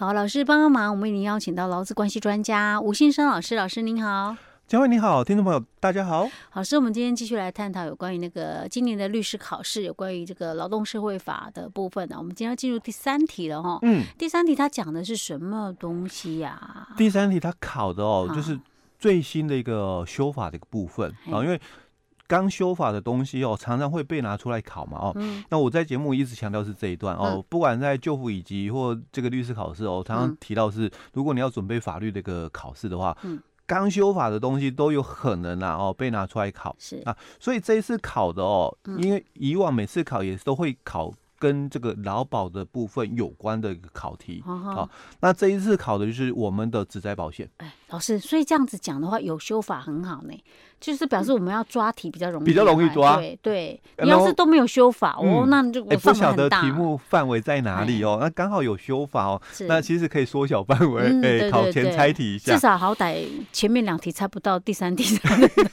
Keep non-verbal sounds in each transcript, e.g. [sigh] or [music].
好，老师帮个忙，我们已经邀请到劳资关系专家吴信生老师，老师您好。嘉惠你好，听众朋友大家好。老师，我们今天继续来探讨有关于那个今年的律师考试，有关于这个劳动社会法的部分呢。我们今天要进入第三题了哈。嗯，第三题它讲的是什么东西呀？啊？第三题它考的哦，就是最新的一个修法的一个部分啊，因为。刚修法的东西哦，常常会被拿出来考嘛哦。嗯、那我在节目一直强调是这一段哦，嗯、不管在旧辅以及或这个律师考试哦，常常提到是，如果你要准备法律的一个考试的话，嗯、刚修法的东西都有可能啊哦被拿出来考。是。啊，所以这一次考的哦，因为以往每次考也都会考。跟这个劳保的部分有关的一个考题，好、哦哦，那这一次考的就是我们的职灾保险。哎，老师，所以这样子讲的话，有修法很好呢，就是表示我们要抓题比较容易，比较容易抓。对对，你要是都没有修法哦，那就哎不晓得题目范围在哪里哦，那刚好有修法哦，那其实可以缩小范围，哎，考前猜题一下，至少好歹前面两题猜不到，第三题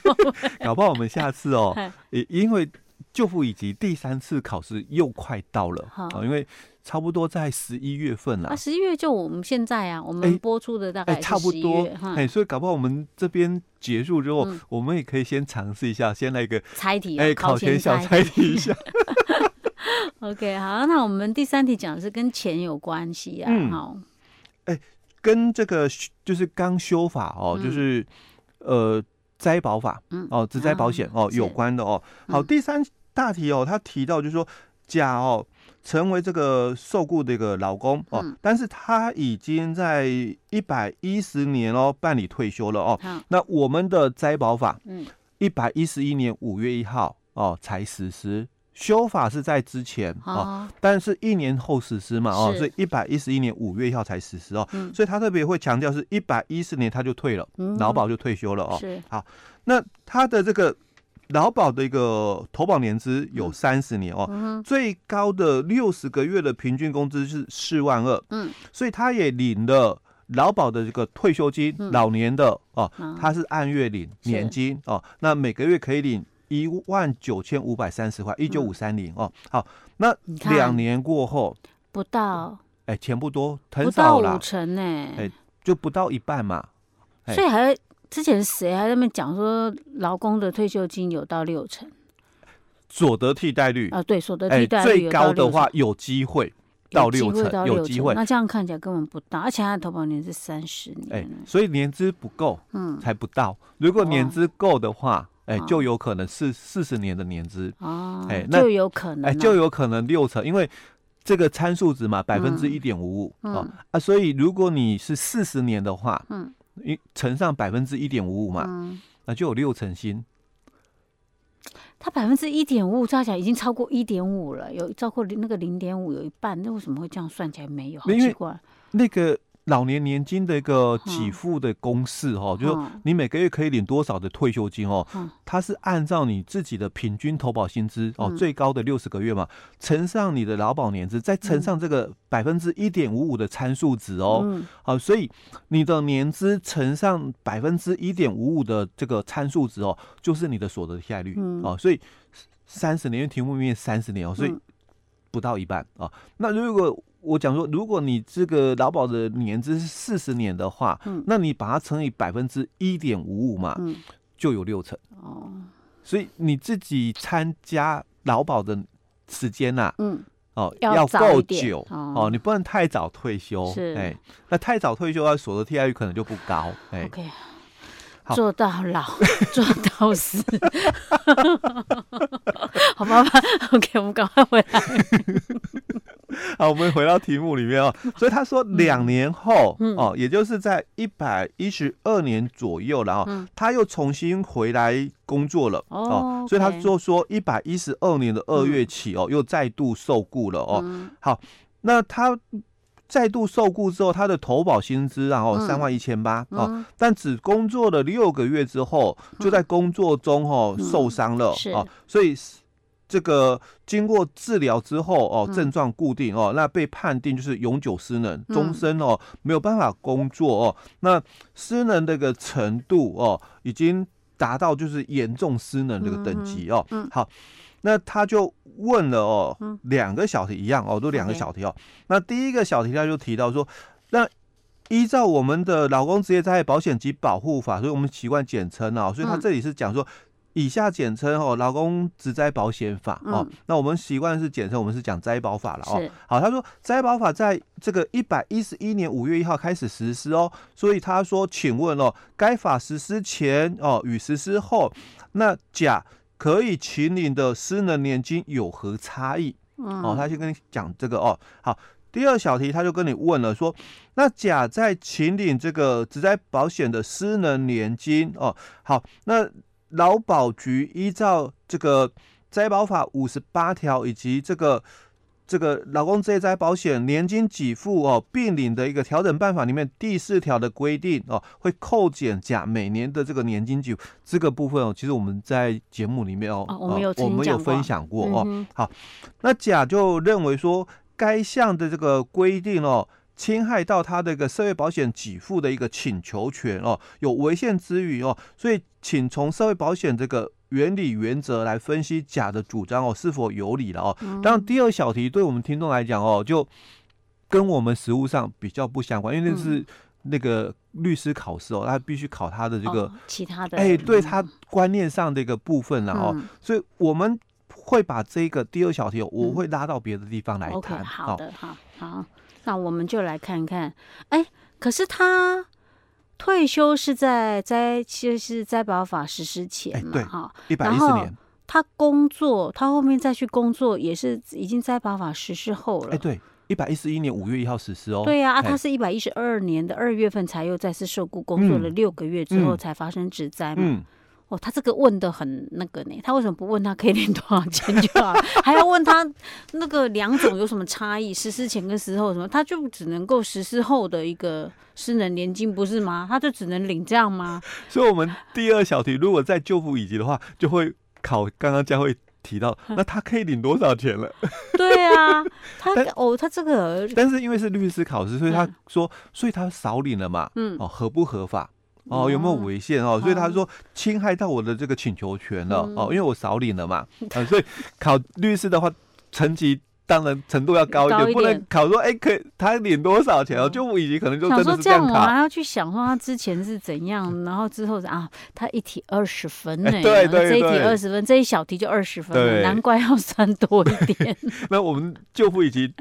[laughs] 搞不好我们下次哦，[laughs] 因为。就服乙级第三次考试又快到了啊，因为差不多在十一月份了。啊，十一月就我们现在啊，我们播出的大概差不多。哎，所以搞不好我们这边结束之后，我们也可以先尝试一下，先来一个猜题，哎，考前小猜题一下。[laughs] [laughs] OK，好，那我们第三题讲的是跟钱有关系啊，好，哎，跟这个就是刚修法哦，就是呃，灾保法，哦，职灾保险哦有关的哦。好，第三。大题哦，他提到就是说，甲哦成为这个受雇的一个劳工哦，嗯、但是他已经在一百一十年哦办理退休了哦。嗯、那我们的灾保法，嗯，一百一十一年五月一号哦才实施，修法是在之前哦，哦但是一年后实施嘛哦，所以一百一十一年五月一号才实施哦。嗯、所以他特别会强调是一百一十年他就退了，嗯、劳保就退休了哦。是好，那他的这个。劳保的一个投保年资有三十年哦，最高的六十个月的平均工资是四万二，嗯，所以他也领了劳保的这个退休金，嗯、老年的哦，他是按月领年金哦，那每个月可以领一万九千五百三十块，一九五三零哦，好，那两年过后不到，哎，钱不多，很少了，五成呢，哎，就不到一半嘛，所以还。之前谁还在那边讲说，劳工的退休金有到六成，所得替代率啊，对，所得替代率最高的话有机会到六成，有机会。那这样看起来根本不到，而且他的投保年是三十年，哎，所以年资不够，嗯，才不到。如果年资够的话，哎，就有可能是四十年的年资。哦，哎，那就有可能，哎，就有可能六成，因为这个参数值嘛，百分之一点五五啊啊，所以如果你是四十年的话，嗯。一乘上百分之一点五五嘛，嗯、那就有六成新。它百分之一点五五加起来已经超过一点五了，有超过那个零点五有一半，那为什么会这样算起来没有？好奇怪，那个。老年年金的一个给付的公式哈，就是你每个月可以领多少的退休金哦，它是按照你自己的平均投保薪资哦，最高的六十个月嘛，乘上你的劳保年资，再乘上这个百分之一点五五的参数值哦，好，所以你的年资乘上百分之一点五五的这个参数值哦，就是你的所得替代率哦，所以三十年，因为题目里面三十年哦，所以不到一半啊，那如果。我讲说，如果你这个劳保的年资是四十年的话，嗯，那你把它乘以百分之一点五五嘛，嗯，就有六成哦。所以你自己参加劳保的时间呐，嗯，哦，要够久哦，你不能太早退休，是，哎，那太早退休啊，所得替代率可能就不高，哎，OK，做到老，做到死，[laughs] 好吧吧，[laughs] OK，我们赶快回来。[laughs] 好，我们回到题目里面哦。所以他说两年后哦，也就是在一百一十二年左右，然后他又重新回来工作了哦。所以他就说一百一十二年的二月起哦，又再度受雇了哦。好，那他再度受雇之后，他的投保薪资然后三万一千八哦，但只工作了六个月之后，就在工作中哦受伤了哦，所以。这个经过治疗之后哦，症状固定哦，那被判定就是永久失能，终身哦没有办法工作哦。那失能这个程度哦，已经达到就是严重失能这个等级哦。好，那他就问了哦，两个小题一样哦，都两个小题哦。那第一个小题他就提到说，那依照我们的劳工职业灾害保险及保护法，所以我们习惯简称啊，所以他这里是讲说。以下简称哦，劳工职灾保险法哦。嗯、那我们习惯是简称，我们是讲灾保法了哦。好，他说灾保法在这个一百一十一年五月一号开始实施哦。所以他说，请问哦，该法实施前哦与实施后，那甲可以请领的失能年金有何差异？嗯、哦，他先跟你讲这个哦。好，第二小题他就跟你问了说，那甲在请领这个职灾保险的失能年金哦。好，那。劳保局依照这个灾保法五十八条以及这个这个劳工职业灾保险年金给付哦并领的一个调整办法里面第四条的规定哦，会扣减甲每年的这个年金给付这个部分哦，其实我们在节目里面哦，哦我们有我们有分享过哦。好，那甲就认为说该项的这个规定哦。侵害到他的一个社会保险给付的一个请求权哦，有违宪之余哦，所以请从社会保险这个原理原则来分析甲的主张哦是否有理了哦。当然，第二小题对我们听众来讲哦，就跟我们实务上比较不相关，因为那是那个律师考试哦，他必须考他的这个其他的哎，对他观念上的一个部分了哦，所以我们会把这个第二小题我会拉到别的地方来谈。好的，好好。那我们就来看看，哎，可是他退休是在灾，其实是灾保法实施前嘛，哈，一百一十年。他工作，他后面再去工作，也是已经灾保法实施后了。哎，对，一百一十一年五月一号实施哦。对呀，啊，他是一百一十二年的二月份才又再次受雇工作了六个月之后才发生职灾嘛。嗯。哦，他这个问的很那个呢，他为什么不问他可以领多少钱就好，还要问他那个两种有什么差异？实施前跟实施后什么？他就只能够实施后的一个失能年金，不是吗？他就只能领这样吗？所以，我们第二小题如果在旧辅以及的话，就会考刚刚佳慧提到，那他可以领多少钱了？对啊，他哦，他这个，但是因为是律师考试，所以他说，嗯、所以他少领了嘛？嗯，哦，合不合法？哦，有没有违宪哦？所以他说侵害到我的这个请求权了哦，因为我少领了嘛，啊，[laughs] 所以考律师的话，层级当然程度要高一点，不能考说哎，可以他领多少钱哦？就我以及可能就真的是这样考。我还要去想说他之前是怎样，然后之后啊，他一题二十分呢，[laughs] 对对，这一题二十分，这一小题就二十分，难怪要算多一点。[laughs] 那我们就付以及。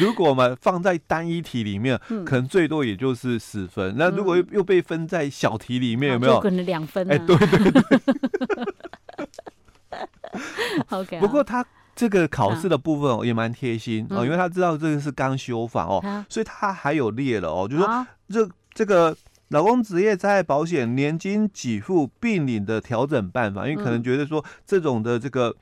如果嘛放在单一题里面，可能最多也就是十分。那如果又又被分在小题里面，有没有？可能两分。哎，对对对。[laughs] OK。不过他这个考试的部分也蛮贴心哦，因为他知道这个是刚修法哦，所以他还有列了哦，就是说这这个老公职业灾害保险年金给付并领的调整办法，因为可能觉得说这种的这个。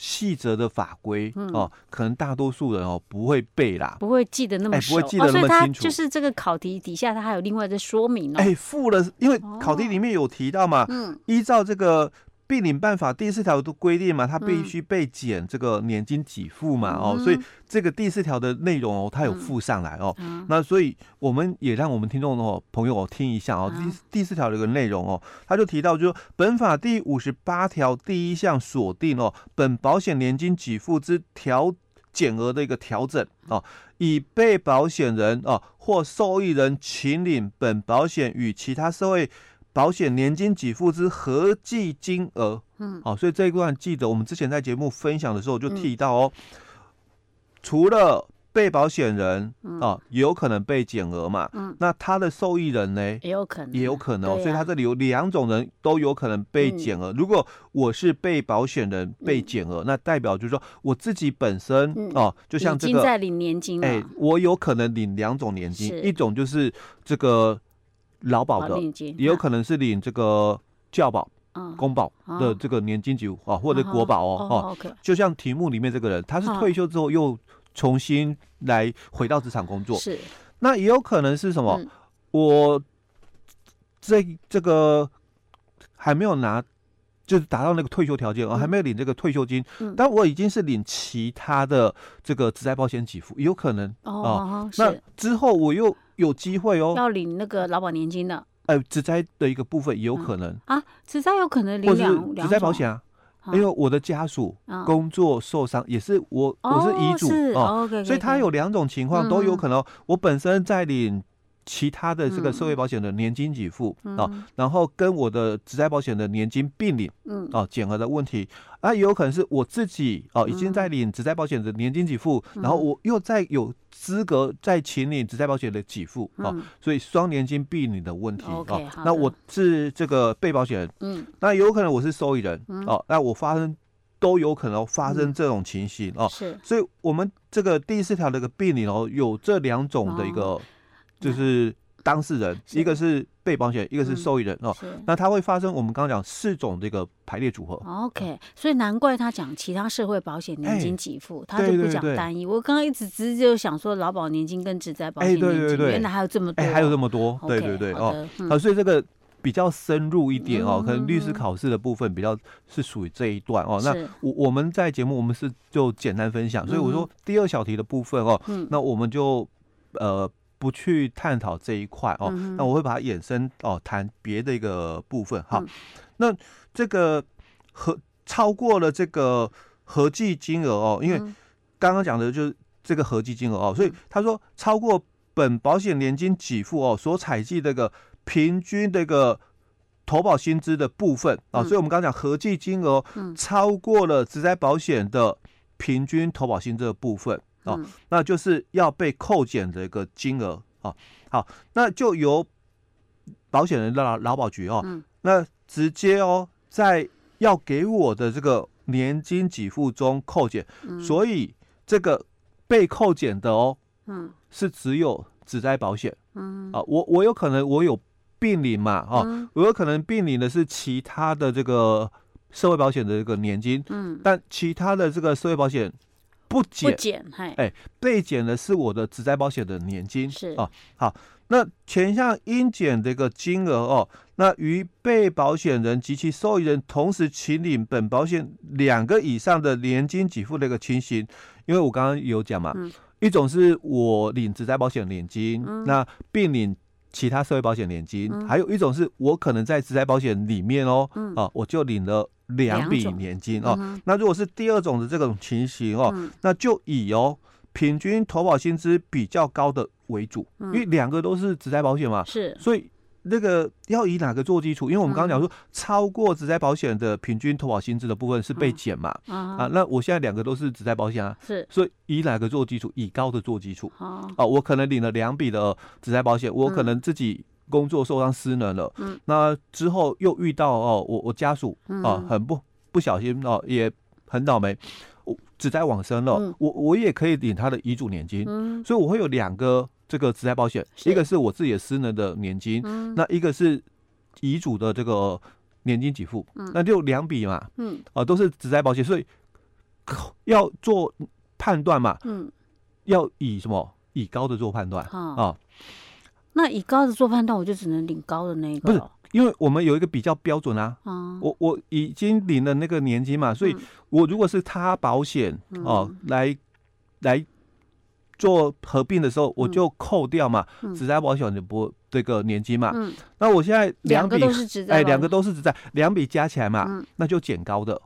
细则的法规哦，可能大多数人哦不会背啦，不会记得那么熟，不会记得那么清楚。就是这个考题底下，它还有另外的说明哦。哎，附了，因为考题里面有提到嘛，嗯，依照这个。并领办法第四条都规定嘛，他必须被减这个年金给付嘛，嗯、哦，所以这个第四条的内容哦，他有附上来哦。嗯、那所以我们也让我们听众哦朋友哦听一下哦，第、嗯、第四条的一个内容哦，他就提到就说，本法第五十八条第一项锁定哦，本保险年金给付之调减额的一个调整哦，以被保险人哦或受益人请领本保险与其他社会。保险年金给付之合计金额，嗯，好，所以这一段记得我们之前在节目分享的时候就提到哦，除了被保险人啊，也有可能被减额嘛，嗯，那他的受益人呢，也有可能，也有可能，所以他这里有两种人都有可能被减额。如果我是被保险人被减额，那代表就是说我自己本身哦，就像这个在领年金，哎，我有可能领两种年金，一种就是这个。劳保的也有可能是领这个教保、公保的这个年金给付啊，或者国保哦哦。就像题目里面这个人，他是退休之后又重新来回到职场工作，是。那也有可能是什么？我这这个还没有拿，就是达到那个退休条件啊，还没有领这个退休金，但我已经是领其他的这个职灾保险给付，有可能哦。那之后我又。有机会哦，要领那个劳保年金的，哎，职灾的一个部分也有可能。啊，职灾有可能领两职灾保险啊，因为我的家属工作受伤也是我，我是遗嘱哦，所以他有两种情况都有可能。我本身在领其他的这个社会保险的年金给付啊、然后跟我的职灾保险的年金并领，嗯，哦，减额的问题。啊，也有可能是我自己哦已经在领职灾保险的年金给付，嗯、然后我又在有资格再请领职灾保险的给付，啊，嗯、所以双年金并领的问题哦，哦那我是这个被保险人，嗯，那有可能我是受益人，嗯、哦，那我发生都有可能发生这种情形、嗯、哦，是，所以我们这个第四条的一个并领哦，有这两种的一个。哦就是当事人，一个是被保险，一个是受益人哦。那它会发生我们刚刚讲四种这个排列组合。OK，所以难怪他讲其他社会保险年金给付，他就不讲单一。我刚刚一直直接就想说劳保年金跟职灾保险年金，原来还有这么多，还有这么多。对对对哦，好，所以这个比较深入一点哦，可能律师考试的部分比较是属于这一段哦。那我我们在节目我们是就简单分享，所以我说第二小题的部分哦，那我们就呃。不去探讨这一块哦，嗯、那我会把它衍生哦，谈别的一个部分哈。嗯、那这个合超过了这个合计金额哦，因为刚刚讲的就是这个合计金额哦，所以他说超过本保险年金给付哦所采集这个平均这个投保薪资的部分啊，嗯、所以我们刚刚讲合计金额超过了职灾保险的平均投保薪资的部分。哦，那就是要被扣减的一个金额哦。好，那就由保险人的劳保局哦，嗯、那直接哦，在要给我的这个年金给付中扣减，嗯、所以这个被扣减的哦，嗯，是只有职灾保险，嗯。啊，我我有可能我有病领嘛，哦，嗯、我有可能病领的是其他的这个社会保险的这个年金，嗯，但其他的这个社会保险。不减，哎，被减的是我的职灾保险的年金，是哦。好，那前项应减的一个金额哦，那于被保险人及其受益人同时请领本保险两个以上的年金给付的一个情形，因为我刚刚有讲嘛，嗯、一种是我领职灾保险年金，嗯、那并领其他社会保险年金，嗯、还有一种是我可能在职灾保险里面哦，嗯、啊，我就领了。两笔年金哦，嗯、那如果是第二种的这种情形哦，嗯、那就以哦平均投保薪资比较高的为主，嗯、因为两个都是职灾保险嘛，是，所以那个要以哪个做基础？因为我们刚刚讲说，超过职灾保险的平均投保薪资的部分是被减嘛，嗯、啊，那我现在两个都是职灾保险啊，是，所以以哪个做基础？以高的做基础，啊，啊，我可能领了两笔的职灾保险，我可能自己。工作受伤失能了，嗯，那之后又遇到哦，我我家属啊，很不不小心哦，也很倒霉，我只灾往生了，嗯、我我也可以领他的遗嘱年金，嗯，所以我会有两个这个职灾保险，一个是我自己的失能的年金，嗯，那一个是遗嘱的这个年金给付，嗯，那就两笔嘛，嗯，啊，都是职灾保险，所以要做判断嘛，嗯，要以什么以高的做判断啊。啊那以高的做判断，我就只能领高的那一个。不是，因为我们有一个比较标准啊。嗯、我我已经领了那个年金嘛，所以我如果是他保险哦、来来做合并的时候，我就扣掉嘛，只在、嗯、保险就不这个年金嘛。嗯、那我现在两笔哎，两个都是只在，两笔加起来嘛，嗯、那就减高的。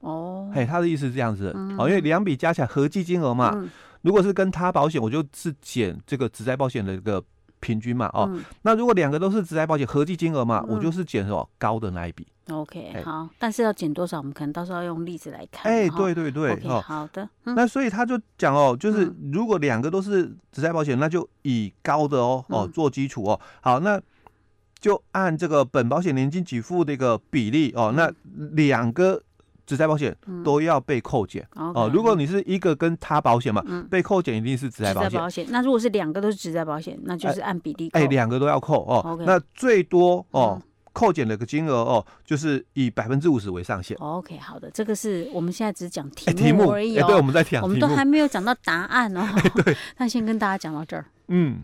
哦，嘿，他的意思是这样子，嗯、哦，因为两笔加起来合计金额嘛，嗯、如果是跟他保险，我就是减这个只在保险的一个。平均嘛，哦，嗯、那如果两个都是职灾保险合计金额嘛，嗯、我就是减哦高的那一笔。OK，嘿好，但是要减多少，我们可能到时候要用例子来看。哎、欸，对对对哦，好的。嗯、那所以他就讲哦，就是如果两个都是职灾保险，那就以高的哦哦做基础哦。好，那就按这个本保险年金给付的一个比例哦，那两个。职灾保险都要被扣减哦。如果你是一个跟他保险嘛，被扣减一定是职灾保险。那如果是两个都是职灾保险，那就是按比例。哎，两个都要扣哦。那最多哦，扣减的个金额哦，就是以百分之五十为上限。OK，好的，这个是我们现在只讲题目而已哦。对，我们在讲，我们都还没有讲到答案哦。[laughs] 对，[laughs] 那先跟大家讲到这儿。嗯。